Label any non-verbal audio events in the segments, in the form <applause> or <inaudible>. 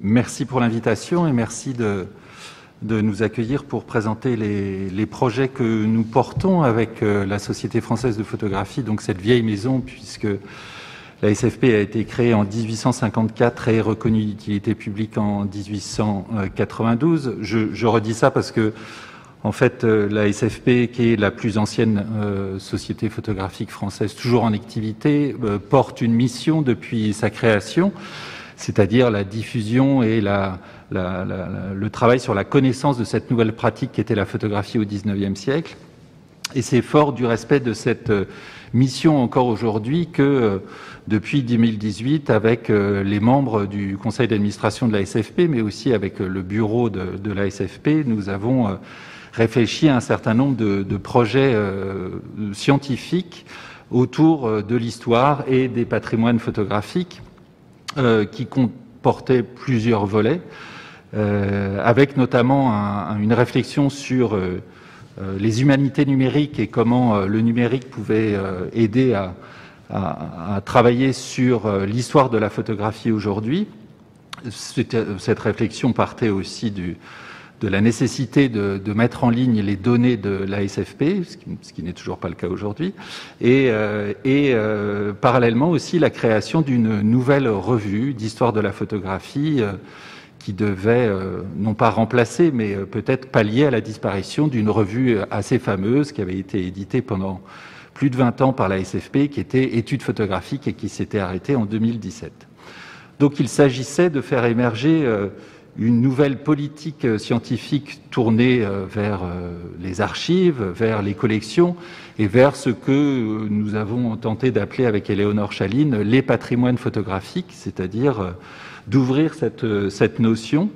Merci pour l'invitation et merci de, nous accueillir pour présenter les, projets que nous portons avec euh, la Société française de photographie, donc cette vieille maison, puisque la SFP a été créée en 1854 et reconnue d'utilité publique en 1892. Je, je, redis ça parce que, en fait, euh, la SFP, qui est la plus ancienne euh, société photographique française toujours en activité, porte une mission depuis sa création c'est-à-dire la diffusion et la, la, la, le travail sur la connaissance de cette nouvelle pratique qui était la photographie au XIXe siècle. Et c'est fort du respect de cette euh, mission encore aujourd'hui que euh, depuis 2018, avec euh, les membres du conseil d'administration de la SFP, mais aussi avec le bureau de, de la SFP, nous avons réfléchi à un certain nombre de, de projets scientifiques autour de l'histoire et des patrimoines photographiques euh, qui comportait plusieurs volets, euh, avec notamment un, une réflexion sur euh, les humanités numériques et comment le numérique pouvait aider à, travailler sur l'histoire de la photographie aujourd'hui. Cette réflexion partait aussi du, de la nécessité de, de, mettre en ligne les données de la SFP, ce qui, ce qui n'est toujours pas le cas aujourd'hui, et, euh, euh, parallèlement aussi la création d'une nouvelle revue d'histoire de la photographie euh, qui devait non pas remplacer, mais peut-être pallier à la disparition d'une revue assez fameuse qui avait été éditée pendant plus de 20 ans par la SFP, qui était Études photographiques et qui s'était arrêtée en 2017. Donc il s'agissait de faire émerger une nouvelle politique euh, scientifique tournée euh, vers euh, les archives, vers les collections et vers ce que nous avons tenté d'appeler avec Éléonore Chaline les patrimoines photographiques, c'est-à-dire d'ouvrir cette, notion.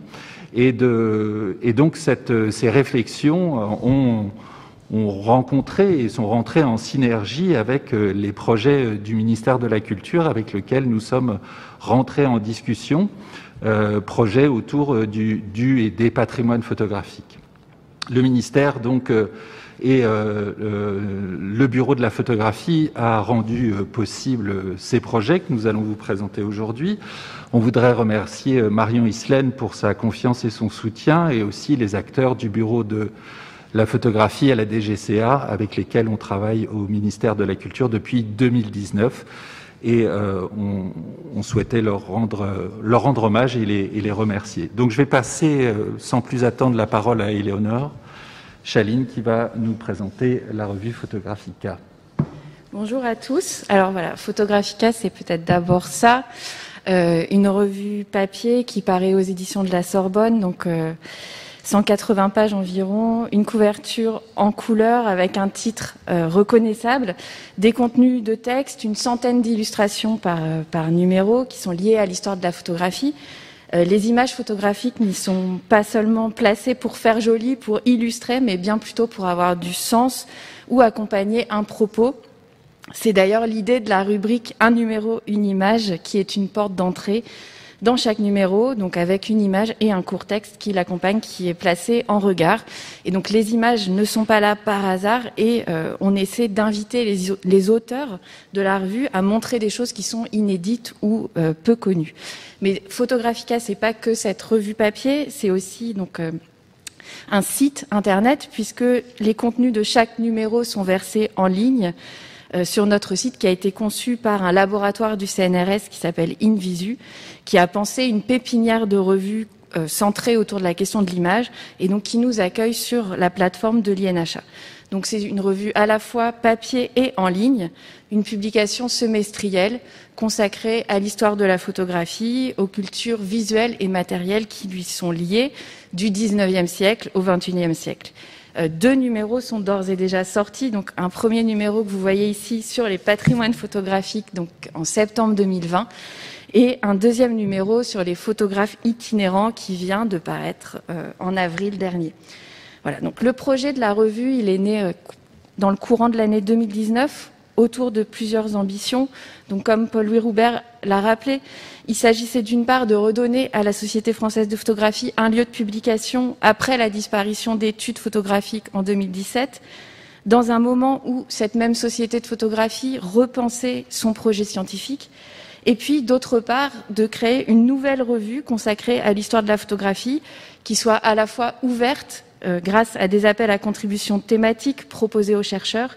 Et, donc ces réflexions ont, ont rencontré et sont rentrées en synergie avec les projets du ministère de la Culture avec lequel nous sommes rentrés en discussion euh, projet autour euh, du, du, et des patrimoines photographiques. Le ministère, donc, euh, et euh, le bureau de la photographie a rendu possible ces projets que nous allons vous présenter aujourd'hui. On voudrait remercier Marion Islaine pour sa confiance et son soutien et aussi les acteurs du bureau de la photographie à la DGCA avec lesquels on travaille au ministère de la Culture depuis 2019 et euh, on, souhaitait leur rendre, leur rendre hommage et les, les, remercier. Donc je vais passer euh, sans plus attendre la parole à Éléonore Chaline qui va nous présenter la revue Photographica. Bonjour à tous. Alors voilà, Photographica, c'est peut-être d'abord ça, euh, une revue papier qui paraît aux éditions de la Sorbonne, donc euh, 180 pages environ, une couverture en couleur avec un titre euh, reconnaissable, des contenus de texte, une centaine d'illustrations par, euh, par numéro qui sont liées à l'histoire de la photographie. Euh, les images photographiques n'y sont pas seulement placées pour faire joli, pour illustrer, mais bien plutôt pour avoir du sens ou accompagner un propos. C'est d'ailleurs l'idée de la rubrique Un numéro, une image qui est une porte d'entrée dans chaque numéro, donc avec une image et un court texte qui l'accompagne, qui est placé en regard. Et donc les images ne sont pas là par hasard et euh, on essaie d'inviter les, les, auteurs de la revue à montrer des choses qui sont inédites ou euh, peu connues. Mais Photographica, c'est pas que cette revue papier, c'est aussi donc euh, un site internet puisque les contenus de chaque numéro sont versés en ligne. Euh, sur notre site qui a été conçu par un laboratoire du CNRS qui s'appelle Invisu, qui a pensé une pépinière de revues euh, centrée autour de la question de l'image et donc qui nous accueille sur la plateforme de l'INHA. Donc c'est une revue à la fois papier et en ligne, une publication semestrielle consacrée à l'histoire de la photographie, aux cultures visuelles et matérielles qui lui sont liées du 19e siècle au 21e siècle. Euh, deux numéros sont d'ores et déjà sortis. Donc un premier numéro que vous voyez ici sur les patrimoines photographiques, donc en septembre 2020, et un deuxième numéro sur les photographes itinérants qui vient de paraître euh, en avril dernier. Voilà. Donc le projet de la revue, il est né euh, dans le courant de l'année 2019 autour de plusieurs ambitions. Donc, comme Paul-Louis Roubert l'a rappelé, il s'agissait d'une part de redonner à la Société française de photographie un lieu de publication après la disparition d'études photographiques en 2017, dans un moment où cette même société de photographie repensait son projet scientifique Et puis, d'autre part, de créer une nouvelle revue consacrée à l'histoire de la photographie, qui soit à la fois ouverte euh, grâce à des appels à contribution thématiques proposés aux chercheurs,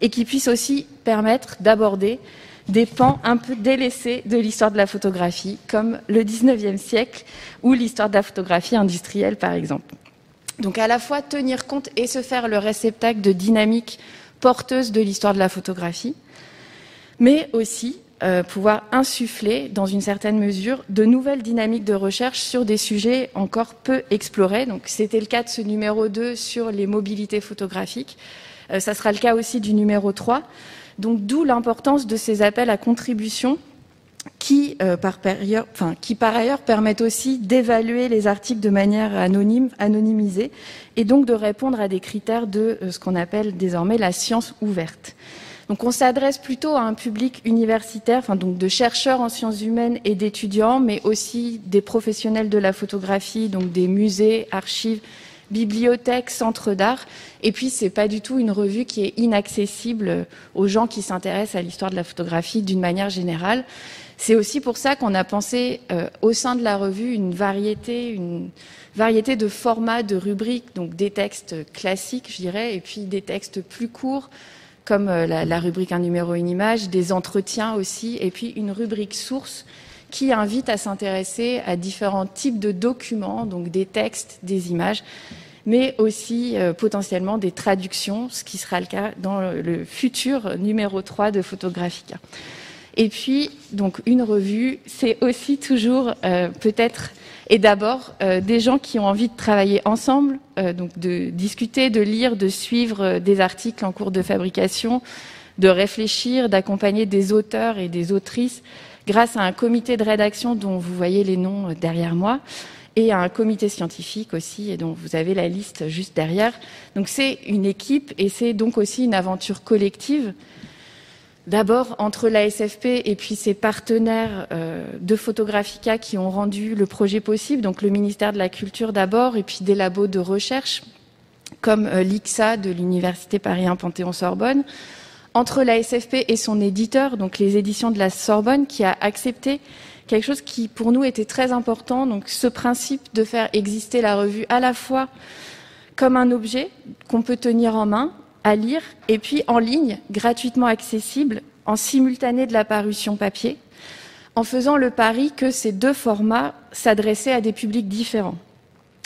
et qui puisse aussi permettre d'aborder des pans un peu délaissés de l'histoire de la photographie, comme le 19e siècle ou l'histoire de la photographie industrielle, par exemple. Donc à la fois tenir compte et se faire le réceptacle de dynamiques porteuses de l'histoire de la photographie, mais aussi euh, pouvoir insuffler, dans une certaine mesure, de nouvelles dynamiques de recherche sur des sujets encore peu explorés. Donc c'était le cas de ce numéro 2 sur les mobilités photographiques. Euh, ça sera le cas aussi du numéro 3. Donc d'où l'importance de ces appels à contribution qui, euh, par, qui par ailleurs permettent aussi d'évaluer les articles de manière anonyme, anonymisée, et donc de répondre à des critères de euh, ce qu'on appelle désormais la science ouverte. Donc on s'adresse plutôt à un public universitaire, donc de chercheurs en sciences humaines et d'étudiants, mais aussi des professionnels de la photographie, donc des musées, archives, bibliothèques, centres d'art. Et puis, c'est pas du tout une revue qui est inaccessible aux gens qui s'intéressent à l'histoire de la photographie d'une manière générale. C'est aussi pour ça qu'on a pensé euh, au sein de la revue une variété, une variété de formats, de rubriques, donc des textes classiques, je dirais, et puis des textes plus courts, comme euh, la, rubrique un numéro, une image, des entretiens aussi, et puis une rubrique source qui invite à s'intéresser à différents types de documents, donc des textes, des images, mais aussi euh, potentiellement des traductions, ce qui sera le cas dans le futur numéro 3 de Photographica. Et puis, donc, une revue, c'est aussi toujours euh, peut-être et d'abord euh, des gens qui ont envie de travailler ensemble, donc de discuter, de lire, de suivre des articles en cours de fabrication, de réfléchir, d'accompagner des auteurs et des autrices grâce à un comité de rédaction dont vous voyez les noms euh, derrière moi et à un comité scientifique aussi, et dont vous avez la liste juste derrière. Donc c'est une équipe et c'est donc aussi une aventure collective. D'abord entre la SFP et puis ses partenaires euh, de Photographica qui ont rendu le projet possible, donc le ministère de la Culture d'abord et puis des labos de recherche comme euh, l'IXA de l'Université Paris 1 Panthéon-Sorbonne, entre la SFP et son éditeur, donc les éditions de la Sorbonne, qui a accepté quelque chose qui pour nous était très important, donc ce principe de faire exister la revue à la fois comme un objet qu'on peut tenir en main, à lire, et puis en ligne, gratuitement accessible, en simultané de la parution papier, en faisant le pari que ces deux formats s'adressaient à des publics différents.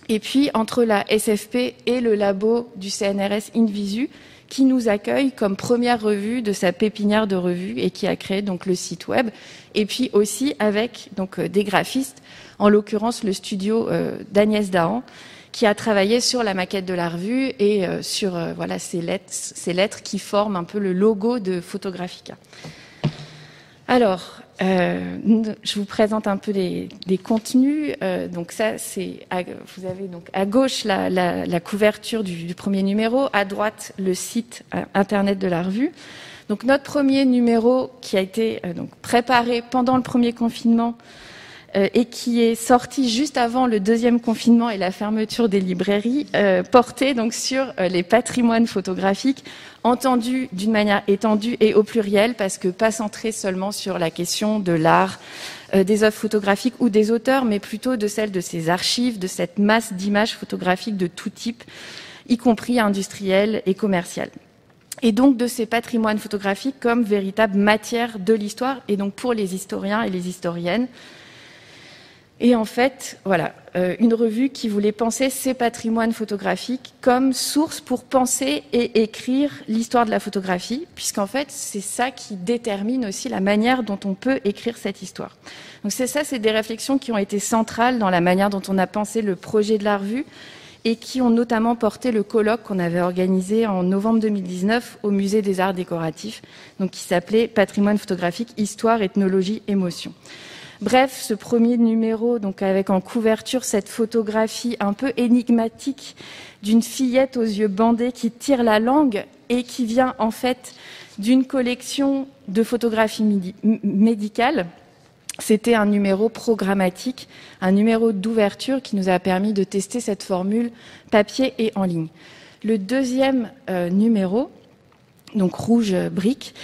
Et puis, entre la SFP et le labo du CNRS Invisu, qui nous accueille comme première revue de sa pépinière de revues et qui a créé donc le site web. Et puis aussi avec donc euh, des graphistes, en l'occurrence le studio euh, d'Agnès Dahan, qui a travaillé sur la maquette de la revue et euh, sur voilà ces lettres, ces lettres qui forment un peu le logo de Photographica. Alors, euh, je vous présente un peu les, contenus. Euh, donc ça, c'est vous avez donc à gauche la, couverture du, premier numéro, à droite le site euh, internet de la revue. Donc notre premier numéro qui a été donc préparé pendant le premier confinement et qui est sorti juste avant le deuxième confinement et la fermeture des librairies, portait donc sur les patrimoines photographiques entendu d'une manière étendue et au pluriel, parce que pas centré seulement sur la question de l'art, euh, des œuvres photographiques ou des auteurs, mais plutôt de celle de ces archives, de cette masse d'images photographiques de tout type, y compris industrielles et commerciales. Et donc de ces patrimoines photographiques comme véritable matière de l'histoire, et donc pour les historiens et les historiennes, et en fait, voilà, euh, une revue qui voulait penser ces patrimoines photographiques comme source pour penser et écrire l'histoire de la photographie, puisqu'en fait, c'est ça qui détermine aussi la manière dont on peut écrire cette histoire. Donc c'est ça, c'est des réflexions qui ont été centrales dans la manière dont on a pensé le projet de la revue et qui ont notamment porté le colloque qu'on avait organisé en novembre 2019 au Musée des Arts Décoratifs, donc qui s'appelait Patrimoine photographique, Histoire, Ethnologie, Émotion. Bref, ce premier numéro, donc avec en couverture cette photographie un peu énigmatique d'une fillette aux yeux bandés qui tire la langue et qui vient en fait d'une collection de photographies médicales. C'était un numéro programmatique, un numéro d'ouverture qui nous a permis de tester cette formule papier et en ligne. Le deuxième euh, numéro, donc rouge brique,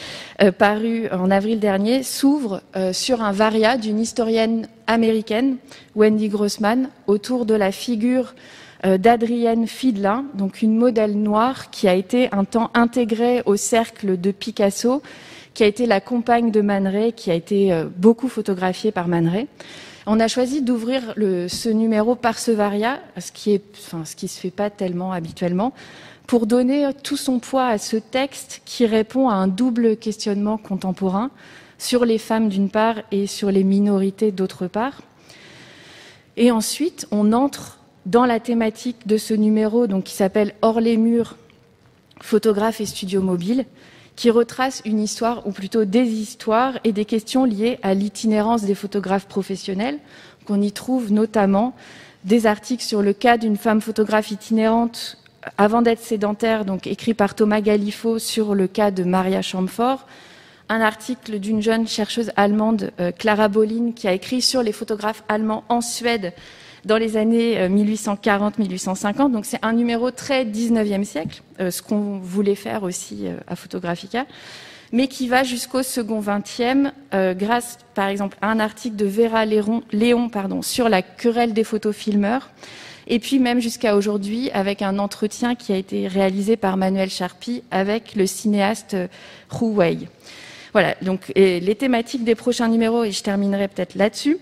paru en avril dernier, s'ouvre sur un varia d'une historienne américaine, Wendy Grossman, autour de la figure d'Adrienne Fiedlin, donc une modèle noire qui a été un temps intégrée au cercle de Picasso, qui a été la compagne de Man qui a été beaucoup photographiée par Man on a choisi d'ouvrir ce numéro par ce varia, ce qui est, enfin, ce qui se fait pas tellement habituellement, pour donner tout son poids à ce texte qui répond à un double questionnement contemporain sur les femmes d'une part et sur les minorités d'autre part. Et ensuite, on entre dans la thématique de ce numéro, donc qui s'appelle Hors les murs, photographe et studio mobile, qui retrace une histoire, ou plutôt des histoires et des questions liées à l'itinérance des photographes professionnels. qu'on y trouve notamment des articles sur le cas d'une femme photographe itinérante avant d'être sédentaire, donc écrit par Thomas Galifo sur le cas de Maria Chamfort, un article d'une jeune chercheuse allemande, euh, Clara Bolin, qui a écrit sur les photographes allemands en Suède dans les années 1840-1850. Euh, Donc c'est un numéro très 19e siècle, euh, ce qu'on voulait faire aussi euh, à Photographica, mais qui va jusqu'au second 20e grâce par exemple à un article de Vera Léon, Léon pardon, sur la querelle des photofilmeurs. Et puis même jusqu'à aujourd'hui avec un entretien qui a été réalisé par Manuel Charpie avec le cinéaste Hu Wei. Voilà, donc les thématiques des prochains numéros, et je terminerai peut-être là-dessus.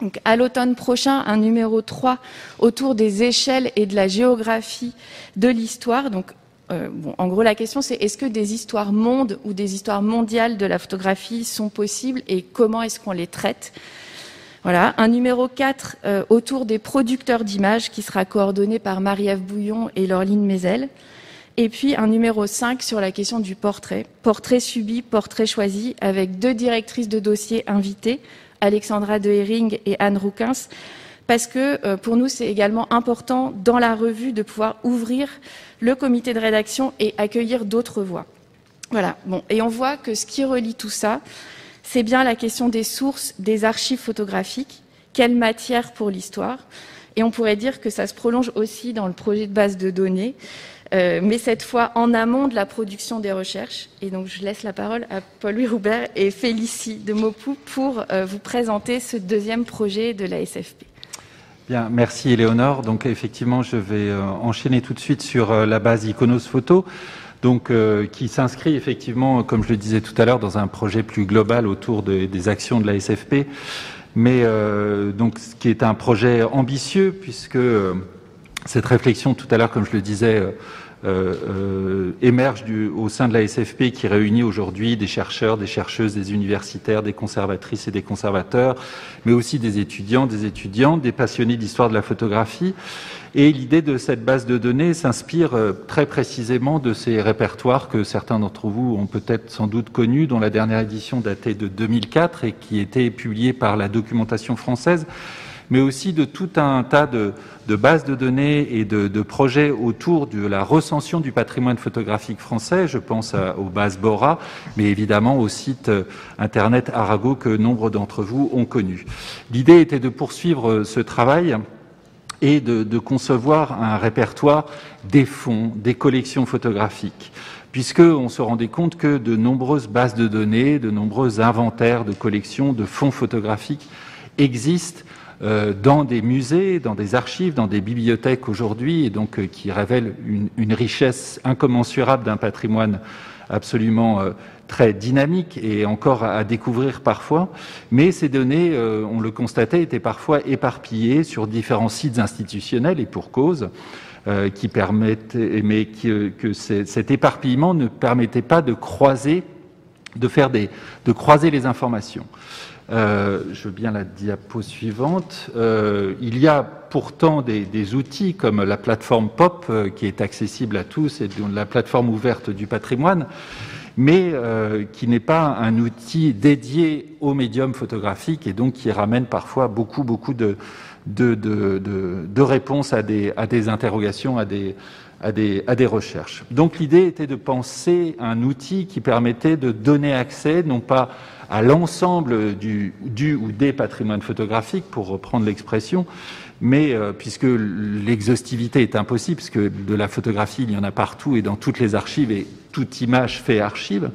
Donc, à l'automne prochain, un numéro 3 autour des échelles et de la géographie de l'histoire. Donc, euh, en gros, la question, c'est est-ce que des histoires mondes ou des histoires mondiales de la photographie sont possibles et comment est-ce qu'on les traite? Voilà. Un numéro 4 euh, autour des producteurs d'images qui sera coordonné par Marie-Ève Bouillon et Laureline Mézel. Et puis un numéro 5 sur la question du portrait. Portrait subi, portrait choisi, avec deux directrices de dossier invitées, Alexandra de Hering et Anne Rouquins, parce que euh, pour nous, c'est également important dans la revue de pouvoir ouvrir le comité de rédaction et accueillir d'autres voix. Voilà. Bon. Et on voit que ce qui relie tout ça, c'est bien la question des sources, des archives photographiques. Quelle matière pour l'histoire? Et on pourrait dire que ça se prolonge aussi dans le projet de base de données. Euh, mais cette fois en amont de la production des recherches. Et donc je laisse la parole à Paul-Louis Roubert et Félicie de Mopou pour euh, vous présenter ce deuxième projet de la SFP. Bien, merci Éléonore. Donc effectivement, je vais euh, enchaîner tout de suite sur la base Iconos Photo. Donc, qui s'inscrit effectivement, comme je le disais tout à l'heure, dans un projet plus global autour des actions de la SFP, mais donc ce qui est un projet ambitieux puisque cette réflexion tout à l'heure, comme je le disais, euh, euh, émerge au sein de la SFP qui réunit aujourd'hui des chercheurs, des chercheuses, des universitaires, des conservatrices et des conservateurs, mais aussi des étudiants, des étudiantes, des passionnés d'histoire de la photographie. Et l'idée de cette base de données s'inspire euh, très précisément de ces répertoires que certains d'entre vous ont peut-être sans doute connus, dont la dernière édition datait de 2004 et qui était publiée par la documentation française mais aussi de tout un tas de, bases de données et de, projets autour de la recension du patrimoine photographique français. Je pense aux bases Bora, mais évidemment au site euh, internet Arago que nombre d'entre vous ont connu. L'idée était de poursuivre euh, ce travail et de, de, concevoir un répertoire des fonds, des collections photographiques, puisqu'on se rendait compte que de nombreuses bases de données, de nombreux inventaires de collections, de fonds photographiques existent euh, dans des musées, dans des archives, dans des bibliothèques aujourd'hui, et donc euh, qui révèlent une, richesse incommensurable d'un patrimoine absolument euh, très dynamique et encore à, découvrir parfois. Mais ces données, on le constatait, étaient parfois éparpillées sur différents sites institutionnels et pour cause. qui permettent, mais que cet éparpillement ne permettait pas de croiser, de faire des, de croiser les informations. Euh, je veux bien la diapo suivante. Euh, il y a pourtant des, outils comme la plateforme POP euh, qui est accessible à tous et la plateforme ouverte du patrimoine, mais qui n'est pas un outil dédié au médium photographique et donc qui ramène parfois beaucoup, beaucoup de, de, réponses à des, à des interrogations, à des, à des, à des recherches. Donc l'idée était de penser un outil qui permettait de donner accès non pas à l'ensemble du, du, ou des patrimoines photographiques, pour reprendre l'expression, mais euh, puisque l'exhaustivité est impossible, puisque de la photographie, il y en a partout et dans toutes les archives, et toute image fait archive,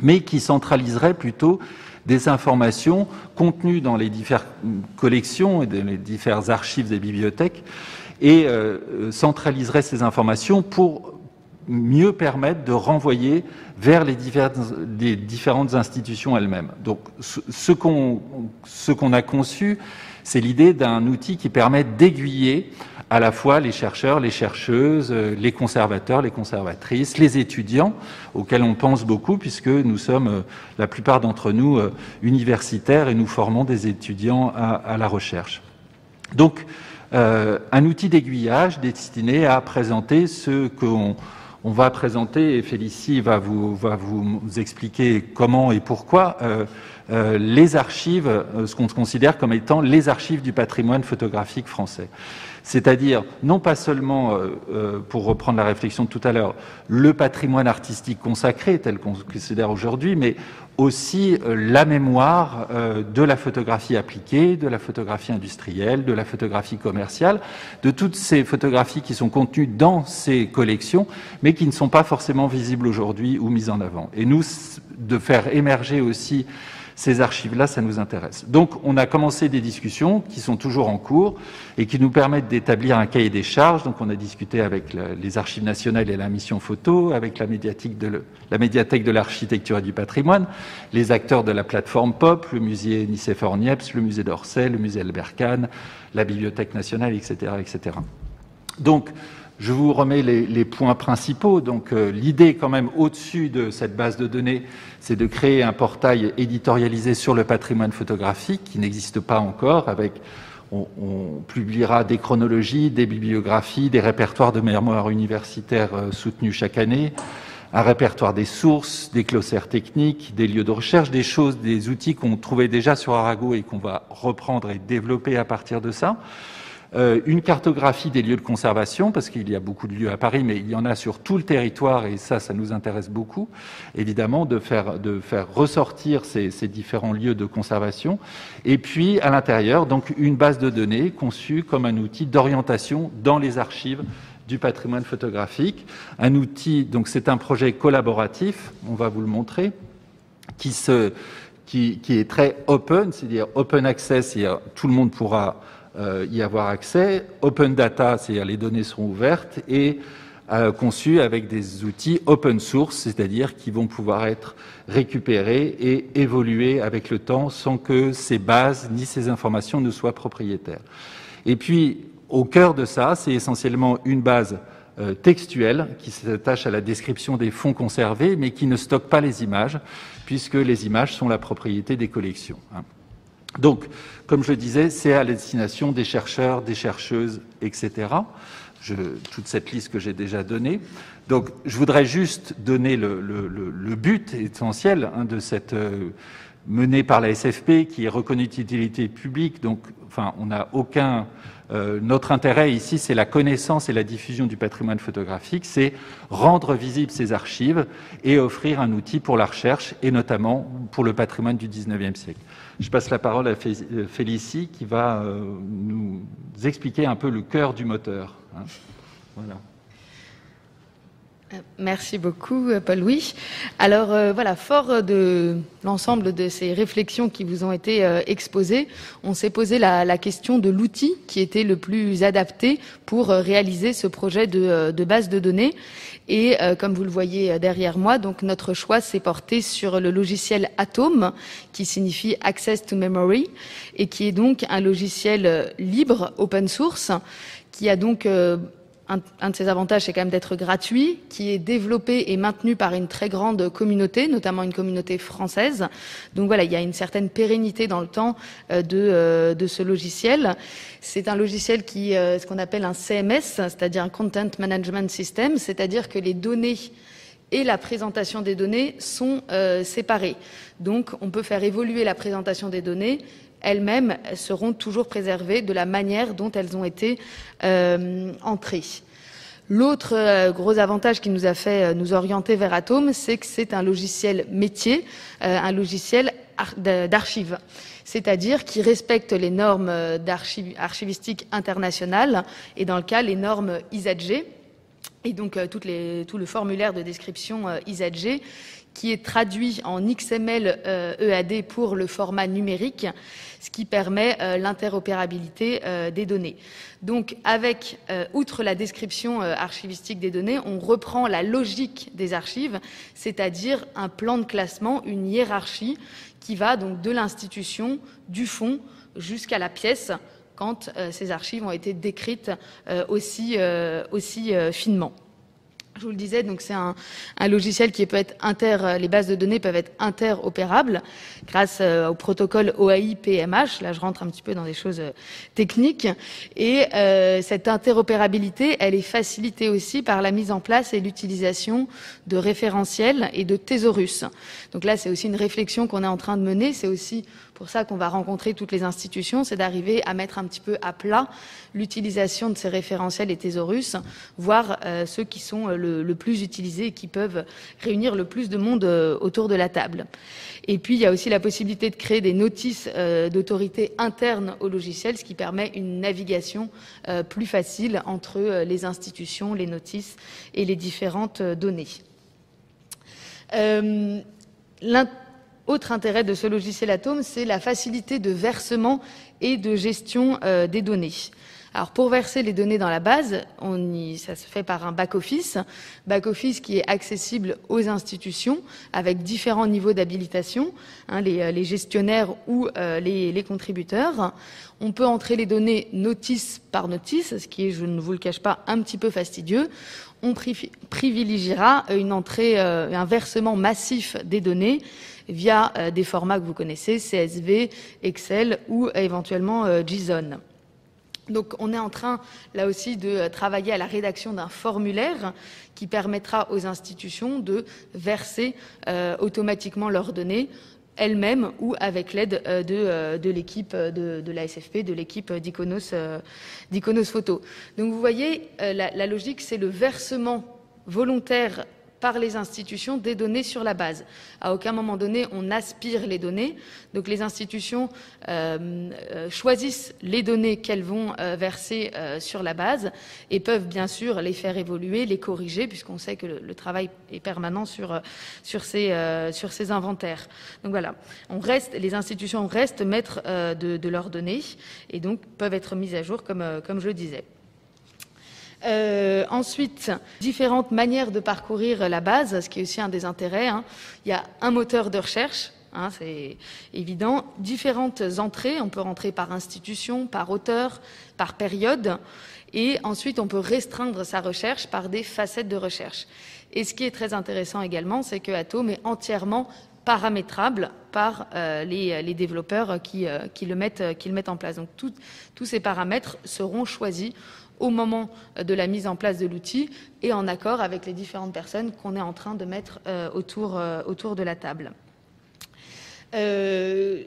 mais qui centraliserait plutôt des informations contenues dans les différentes collections et dans les diverses archives des bibliothèques, et euh, centraliserait ces informations pour mieux permettre de renvoyer vers les, différentes institutions elles-mêmes. Donc ce qu'on a conçu, c'est l'idée d'un outil qui permet d'aiguiller à la fois les chercheurs, les chercheuses, les conservateurs, les conservatrices, les étudiants, auxquels on pense beaucoup, puisque nous sommes, euh, la plupart d'entre nous, euh, universitaires et nous formons des étudiants à, la recherche. Donc, euh, un outil d'aiguillage destiné à présenter ce qu'on on va présenter, et Félicie va vous, va vous expliquer comment et pourquoi, euh, euh, les archives, euh, ce qu'on considère comme étant les archives du patrimoine photographique français. C'est-à-dire, non pas seulement, pour reprendre la réflexion de tout à l'heure, le patrimoine artistique consacré tel qu'on considère aujourd'hui, mais aussi euh, la mémoire euh, de la photographie appliquée, de la photographie industrielle, de la photographie commerciale, de toutes ces photographies qui sont contenues dans ces collections, mais qui ne sont pas forcément visibles aujourd'hui ou mises en avant. Et nous, de faire émerger aussi ces archives-là, ça nous intéresse. Donc, on a commencé des discussions qui sont toujours en cours et qui nous permettent d'établir un cahier des charges. Donc, on a discuté avec les archives nationales et la mission photo, avec la médiathèque de l'architecture et du patrimoine, les acteurs de la plateforme POP, le musée Nicéphore Niepce, le musée d'Orsay, le musée Albert Kahn, la Bibliothèque nationale, etc., etc. Donc, je vous remets les, points principaux. Donc, euh, l'idée, quand même, au-dessus de cette base de données, c'est de créer un portail éditorialisé sur le patrimoine photographique qui n'existe pas encore. Avec, on, publiera des chronologies, des bibliographies, des répertoires de mémoire universitaire euh, soutenus chaque année, un répertoire des sources, des glossaires techniques, des lieux de recherche, des choses, des outils qu'on trouvait déjà sur Arago et qu'on va reprendre et développer à partir de ça. Euh, une cartographie des lieux de conservation, parce qu'il y a beaucoup de lieux à Paris, mais il y en a sur tout le territoire, et ça, ça nous intéresse beaucoup, évidemment, de faire, ressortir ces, différents lieux de conservation. Et puis, à l'intérieur, donc, une base de données conçue comme un outil d'orientation dans les archives du patrimoine photographique. Un outil, donc c'est un projet collaboratif, on va vous le montrer, qui, qui, est très open, c'est-à-dire open access, c'est-à-dire tout le monde pourra y avoir accès. Open data, c'est-à-dire les données seront ouvertes et euh, conçues avec des outils open source, c'est-à-dire qui vont pouvoir être récupérés et évoluer avec le temps sans que ces bases ni ces informations ne soient propriétaires. Et puis, au cœur de ça, c'est essentiellement une base euh, textuelle qui s'attache à la description des fonds conservés, mais qui ne stocke pas les images, puisque les images sont la propriété des collections. Donc, comme je le disais, c'est à la destination des chercheurs, des chercheuses, etc. toute cette liste que j'ai déjà donnée. Donc, je voudrais juste donner le, but essentiel hein, de cette euh, menée par la SFP, qui est reconnue d'utilité publique. Donc, enfin, on n'a aucun euh, notre intérêt ici, c'est la connaissance et la diffusion du patrimoine photographique, c'est rendre visibles ces archives et offrir un outil pour la recherche, et notamment pour le patrimoine du XIXe siècle. Je passe la parole à euh, Félicie qui va euh, nous expliquer un peu le cœur du moteur. Hein. Voilà. Merci beaucoup, Paul-Louis. Alors euh, voilà, fort de l'ensemble de ces réflexions qui vous ont été euh, exposées, on s'est posé la, question de l'outil qui était le plus adapté pour euh, réaliser ce projet de, de, base de données. Et comme vous le voyez derrière moi, donc notre choix s'est porté sur le logiciel Atom, qui signifie Access to Memory, et qui est donc un logiciel libre, open source, qui a donc un, de ses avantages, c'est quand même d'être gratuit, qui est développé et maintenu par une très grande communauté, notamment une communauté française. Donc voilà, il y a une certaine pérennité dans le temps euh, de, euh, de ce logiciel. C'est un logiciel qui, euh, ce qu'on appelle un CMS, c'est-à-dire un Content Management System, c'est-à-dire que les données et la présentation des données sont séparées. Donc, on peut faire évoluer la présentation des données elles-mêmes seront toujours préservées de la manière dont elles ont été euh, entrées. L'autre gros avantage qui nous a fait nous orienter vers Atom, c'est que c'est un logiciel métier, un logiciel d'archives c'est-à-dire qui respecte les normes archivistiques internationales et dans le cas les normes ISAG et donc euh, tout le formulaire de description euh, ISAG qui est traduit en XML EAD euh, e pour le format numérique, ce qui permet l'interopérabilité des données. Donc, avec, outre la description archivistique des données, on reprend la logique des archives, c'est-à-dire un plan de classement, une hiérarchie qui va donc de l'institution, du fond, jusqu'à la pièce, quand euh, ces archives ont été décrites euh, aussi, euh, aussi finement. Je vous le disais, donc c'est un, logiciel qui peut être inter, les bases de données peuvent être interopérables grâce au protocole OAI-PMH. Là, je rentre un petit peu dans des choses techniques. Et cette interopérabilité, elle est facilitée aussi par la mise en place et l'utilisation de référentiels et de thésaurus. Donc là, c'est aussi une réflexion qu'on est en train de mener. C'est aussi pour ça qu'on va rencontrer toutes les institutions, c'est d'arriver à mettre un petit peu à plat l'utilisation de ces référentiels et thésaurus, voire euh, ceux qui sont euh, le, plus utilisés et qui peuvent réunir le plus de monde euh, autour de la table. Et puis, il y a aussi la possibilité de créer des notices d'autorité interne au logiciel, ce qui permet une navigation plus facile entre les institutions, les notices et les différentes données. Autre intérêt de ce logiciel Atom, c'est la facilité de versement et de gestion euh, des données. Alors pour verser les données dans la base, ça se fait par un back-office, back-office qui est accessible aux institutions avec différents niveaux d'habilitation, hein, euh, les, gestionnaires ou euh, les, contributeurs. On peut entrer les données notice par notice, ce qui est, je ne vous le cache pas, un petit peu fastidieux. On privilégiera une entrée, un versement massif des données via euh, des formats que vous connaissez, CSV, Excel ou éventuellement euh, JSON. Donc on est en train là aussi de euh, travailler à la rédaction d'un formulaire qui permettra aux institutions de verser automatiquement leurs données elles-mêmes ou avec l'aide de, l'équipe de, de, la de l'équipe d'Iconos, Photo. Donc vous voyez, la logique, c'est le versement volontaire par les institutions des données sur la base. À aucun moment donné, on aspire les données. Donc les institutions euh, euh, choisissent les données qu'elles vont euh, verser sur la base et peuvent bien sûr les faire évoluer, les corriger, puisqu'on sait que le, travail est permanent sur, ces, inventaires. Donc voilà, les institutions restent maîtres de, de, leurs données et donc peuvent être mises à jour comme, comme je le disais. Euh, ensuite, différentes manières de parcourir la base, ce qui est aussi un des intérêts. Hein. Il y a un moteur de recherche, hein, c'est évident. Différentes entrées, on peut rentrer par institution, par auteur, par période. Et ensuite, on peut restreindre sa recherche par des facettes de recherche. Et ce qui est très intéressant également, c'est que Atom est entièrement paramétrable par euh, les, développeurs qui, euh, qui, le mettent, qui le mettent en place. Donc tous ces paramètres seront choisis au moment de la mise en place de l'outil et en accord avec les différentes personnes qu'on est en train de mettre euh, autour, euh, autour de la table. Euh,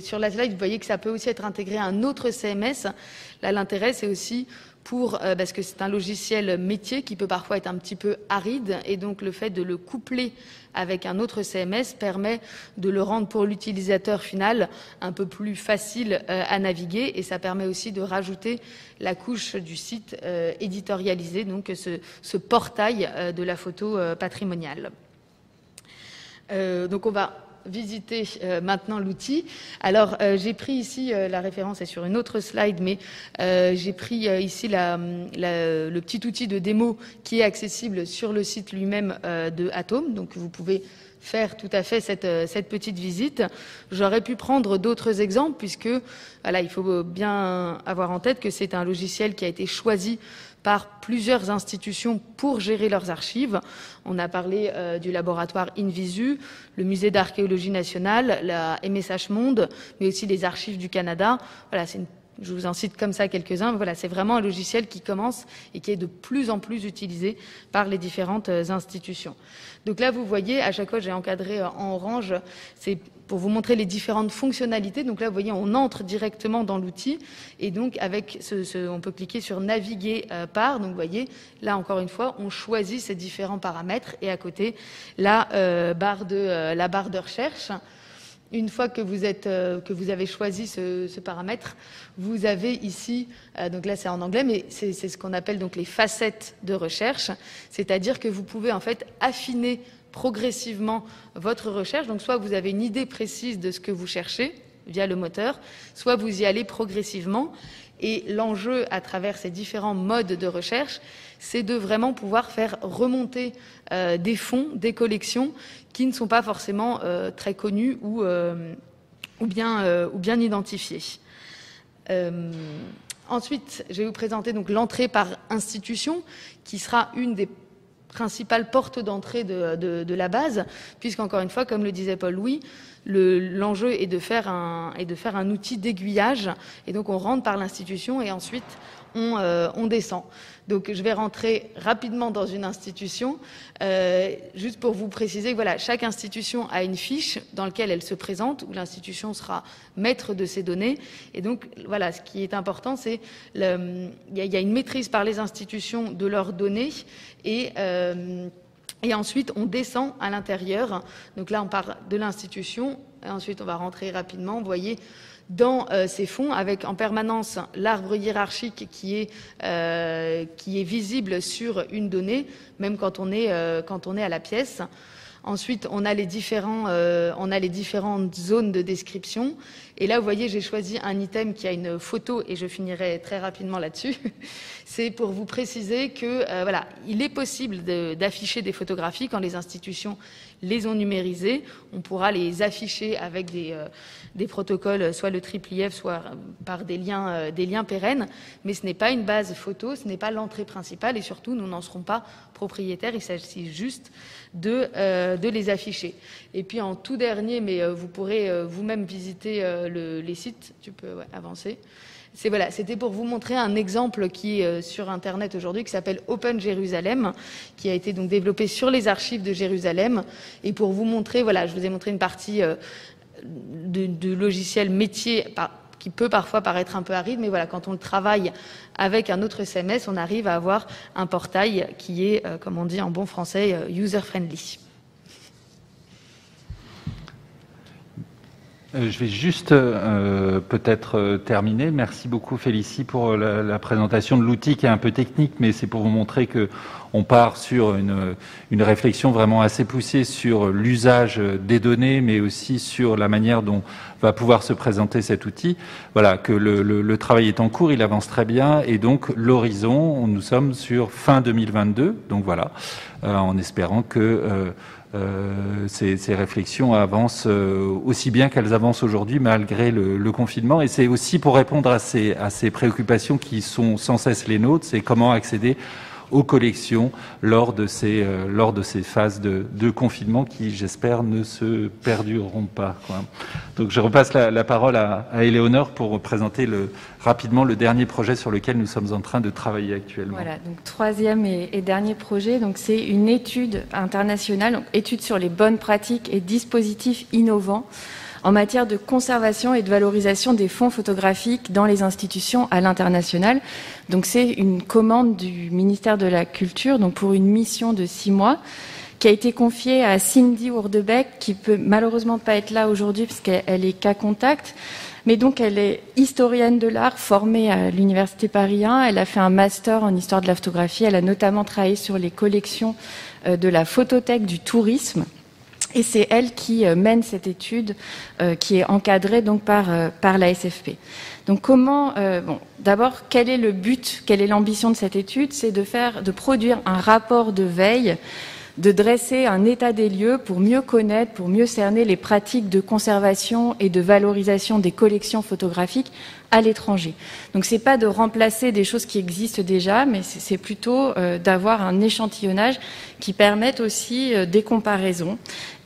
sur la slide, vous voyez que ça peut aussi être intégré à un autre CMS. Là, l'intérêt, c'est aussi pour, parce que c'est un logiciel métier qui peut parfois être un petit peu aride, et donc le fait de le coupler avec un autre CMS permet de le rendre pour l'utilisateur final un peu plus facile euh, à naviguer et ça permet aussi de rajouter la couche du site euh, éditorialisé, donc ce, portail euh, de la photo patrimoniale. donc on va visiter maintenant l'outil. Alors j'ai pris ici, la référence est sur une autre slide, mais j'ai pris ici le petit outil de démo qui est accessible sur le site lui-même de Atom. Donc vous pouvez faire tout à fait cette, cette petite visite. J'aurais pu prendre d'autres exemples puisque voilà, il faut bien avoir en tête que c'est un logiciel qui a été choisi par plusieurs institutions pour gérer leurs archives. On a parlé euh, du laboratoire Invisu, le musée d'archéologie nationale, la MSH Monde, mais aussi les archives du Canada. Voilà, c'est je vous en cite comme ça quelques-uns. Voilà, c'est vraiment un logiciel qui commence et qui est de plus en plus utilisé par les différentes euh, institutions. Donc là, vous voyez, à chaque fois, j'ai encadré euh, en orange, c'est pour vous montrer les différentes fonctionnalités. Donc là, vous voyez, on entre directement dans l'outil et donc avec ce, on peut cliquer sur naviguer par. Donc vous voyez, là encore une fois, on choisit ces différents paramètres et à côté la barre de la barre de recherche. Une fois que vous, êtes, euh, que vous avez choisi ce, paramètre, vous avez ici, euh, donc là c'est en anglais, mais c'est ce qu'on appelle donc les facettes de recherche, c'est-à-dire que vous pouvez en fait affiner progressivement votre recherche. Donc soit vous avez une idée précise de ce que vous cherchez via le moteur, soit vous y allez progressivement. Et l'enjeu à travers ces différents modes de recherche, c'est de vraiment pouvoir faire remonter euh, des fonds, des collections qui ne sont pas forcément euh, très connus ou, euh, bien, ou bien identifiés. ensuite, je vais vous présenter l'entrée par institution, qui sera une des principales portes d'entrée de, de, la base, puisqu'encore une fois, comme le disait Paul Louis, l'enjeu est de faire un, outil d'aiguillage, et donc on rentre par l'institution et ensuite on, on descend. Donc je vais rentrer rapidement dans une institution, euh, juste pour vous préciser que voilà, chaque institution a une fiche dans laquelle elle se présente, où l'institution sera maître de ces données. Et donc voilà, ce qui est important, c'est il y, a une maîtrise par les institutions de leurs données et euh, et ensuite, on descend à l'intérieur. Donc là, on part de l'institution. Et ensuite, on va rentrer rapidement. Vous voyez, dans euh, ces fonds, avec en permanence l'arbre hiérarchique qui est, euh, qui est visible sur une donnée, même quand on est, euh, quand on est à la pièce. Ensuite, on a les différents, on a les différentes zones de description. Et là, vous voyez, j'ai choisi un item qui a une photo, et je finirai très rapidement là-dessus. <laughs> C'est pour vous préciser que, voilà, il est possible d'afficher des photographies quand les institutions les ont numérisées. On pourra les afficher avec des, des protocoles, soit le triple IF, soit par des liens, euh, pérennes. Mais ce n'est pas une base photo, ce n'est pas l'entrée principale et surtout, nous n'en serons pas propriétaires. Il s'agit juste de, euh, les afficher. Et puis en tout dernier, mais euh, vous pourrez vous-même visiter les sites. Tu peux avancer. C'était pour vous montrer un exemple qui est sur Internet aujourd'hui, qui s'appelle Open Jérusalem, qui a été donc développé sur les archives de Jérusalem, et pour vous montrer, voilà, je vous ai montré une partie de, logiciels métier qui peut parfois paraître un peu aride, mais voilà, quand on le travaille avec un autre SMS, on arrive à avoir un portail qui est, euh, comme on dit en bon français, euh, user-friendly. Je vais juste euh, peut-être euh, terminer. Merci beaucoup Félicie pour la, présentation de l'outil qui est un peu technique, mais c'est pour vous montrer que on part sur une, une réflexion vraiment assez poussée sur l'usage des données, mais aussi sur la manière dont va pouvoir se présenter cet outil. Voilà, que le, le, travail est en cours, il avance très bien, et donc l'horizon, nous sommes sur fin 2022. Donc voilà, en espérant que euh, ces, réflexions avancent euh, aussi bien qu'elles avancent aujourd'hui malgré le, confinement. Et c'est aussi pour répondre à ces, à ces préoccupations qui sont sans cesse les nôtres, c'est comment accéder aux collections lors de ces, euh, lors de ces phases de, confinement qui, j'espère, ne se perdureront pas. Donc je repasse la, parole à, à Éléonore pour présenter rapidement le dernier projet sur lequel nous sommes en train de travailler actuellement. Voilà, donc troisième et, et dernier projet, donc c'est une étude internationale, donc étude sur les bonnes pratiques et dispositifs innovants en matière de conservation et de valorisation des fonds photographiques dans les institutions à l'international. Donc c'est une commande du ministère de la Culture, donc pour une mission de six mois qui a été confiée à Cindy Ourdebeck, qui peut malheureusement pas être là aujourd'hui parce qu'elle est cas contact. Mais donc, elle est historienne de l'art, formée à l'Université Paris 1. Elle a fait un master en histoire de la photographie. Elle a notamment travaillé sur les collections euh, de la photothèque du tourisme. Et c'est elle qui euh, mène cette étude euh, qui est encadrée donc par, euh, par la SFP. Donc comment bon, d'abord quel est le but, quelle est l'ambition de cette étude? C'est de faire de produire un rapport de veille de dresser un état des lieux pour mieux connaître, pour mieux cerner les pratiques de conservation et de valorisation des collections photographiques à l'étranger. Donc c'est pas de remplacer des choses qui existent déjà, mais c'est plutôt euh, d'avoir un échantillonnage qui permette aussi euh, des comparaisons.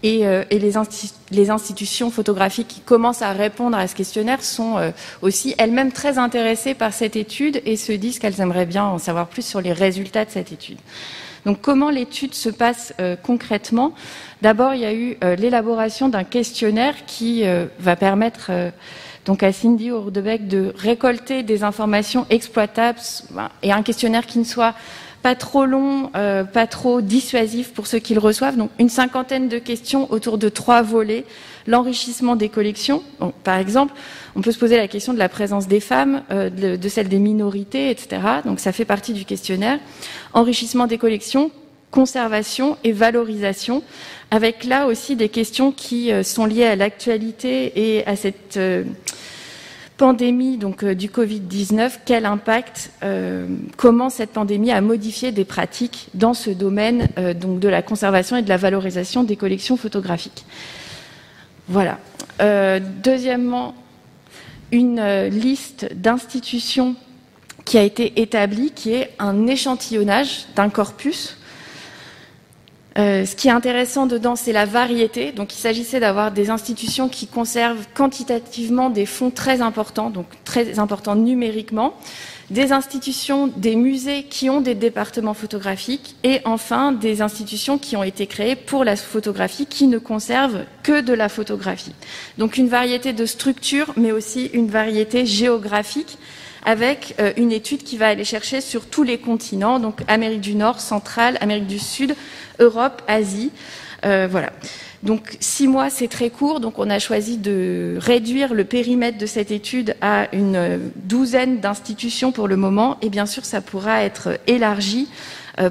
Et, euh, les, institutions photographiques qui commencent à répondre à ce questionnaire sont aussi elles-mêmes très intéressées par cette étude et se disent qu'elles aimeraient bien en savoir plus sur les résultats de cette étude. Donc comment l'étude se passe concrètement? D'abord, il y a eu l'élaboration d'un questionnaire qui va permettre donc à Cindy Ourdebeck de récolter des informations exploitables et un questionnaire qui ne soit pas trop long, euh, pas trop dissuasif pour ceux qui le reçoivent. Donc une cinquantaine de questions autour de trois volets. L'enrichissement des collections. par exemple, on peut se poser la question de la présence des femmes, euh, de, celle des minorités, etc. Donc ça fait partie du questionnaire. Enrichissement des collections, conservation et valorisation, avec là aussi des questions qui euh, sont liées à l'actualité et à cette pandémie donc euh, du Covid-19, quel impact, euh, comment cette pandémie a modifié des pratiques dans ce domaine euh, de la conservation et de la valorisation des collections photographiques? Voilà. deuxièmement, une liste d'institutions qui a été établie, qui est un échantillonnage d'un corpus euh, ce qui est intéressant dedans, c'est la variété. Donc, il s'agissait d'avoir des institutions qui conservent quantitativement des fonds très importants, donc très importants numériquement, des institutions, des musées qui ont des départements photographiques, et enfin des institutions qui ont été créées pour la photographie, qui ne conservent que de la photographie. Donc, une variété de structures, mais aussi une variété géographique avec euh, une étude qui va aller chercher sur tous les continents, donc Amérique du Nord, Centrale, Amérique du Sud, Europe, Asie. Euh, voilà. Donc six mois, c'est très court. Donc on a choisi de réduire le périmètre de cette étude à une euh, douzaine d'institutions pour le moment. Et bien sûr, ça pourra être élargi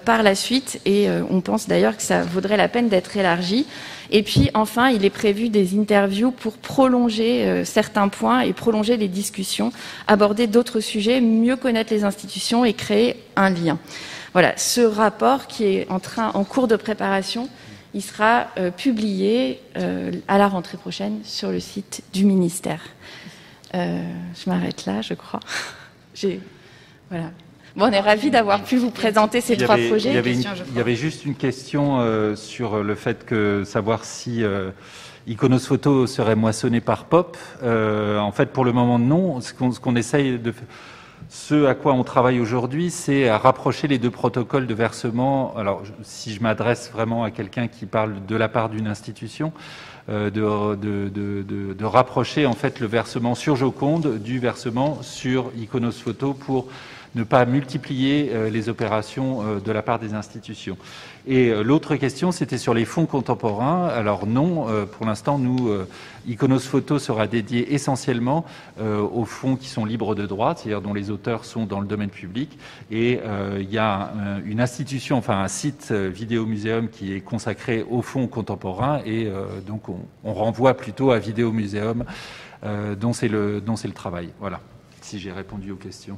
par la suite. Et on pense d'ailleurs que ça vaudrait la peine d'être élargi. Et puis enfin, il est prévu des interviews pour prolonger euh, certains points et prolonger les discussions, aborder d'autres sujets, mieux connaître les institutions et créer un lien. Voilà, ce rapport qui est en train, en cours de préparation, il sera euh, publié euh, à la rentrée prochaine sur le site du ministère. je m'arrête là, je crois. <laughs> voilà on est ravis d'avoir pu vous présenter ces trois projets. Il y, avait juste une question euh, sur le fait que savoir si euh, Iconos Photo serait moissonné par Pop. Euh, en fait, pour le moment, non. Ce qu'on essaye de ce à quoi on travaille aujourd'hui, c'est à rapprocher les deux protocoles de versement. Alors, si je m'adresse vraiment à quelqu'un qui parle de la part d'une institution, de, de, rapprocher en fait le versement sur Joconde du versement sur Iconos Photo pour ne pas multiplier euh, les opérations euh, de la part des institutions. Et euh, l'autre question, c'était sur les fonds contemporains. Alors non, pour l'instant, nous, Iconos Photo sera dédié essentiellement aux fonds qui sont libres de droit, c'est-à-dire dont les auteurs sont dans le domaine public. Et il y a une institution, enfin un site Vidéo Muséum qui est consacré aux fonds contemporains. Et donc on, renvoie plutôt à Vidéo Muséum, dont c'est le travail. Voilà, si j'ai répondu aux questions.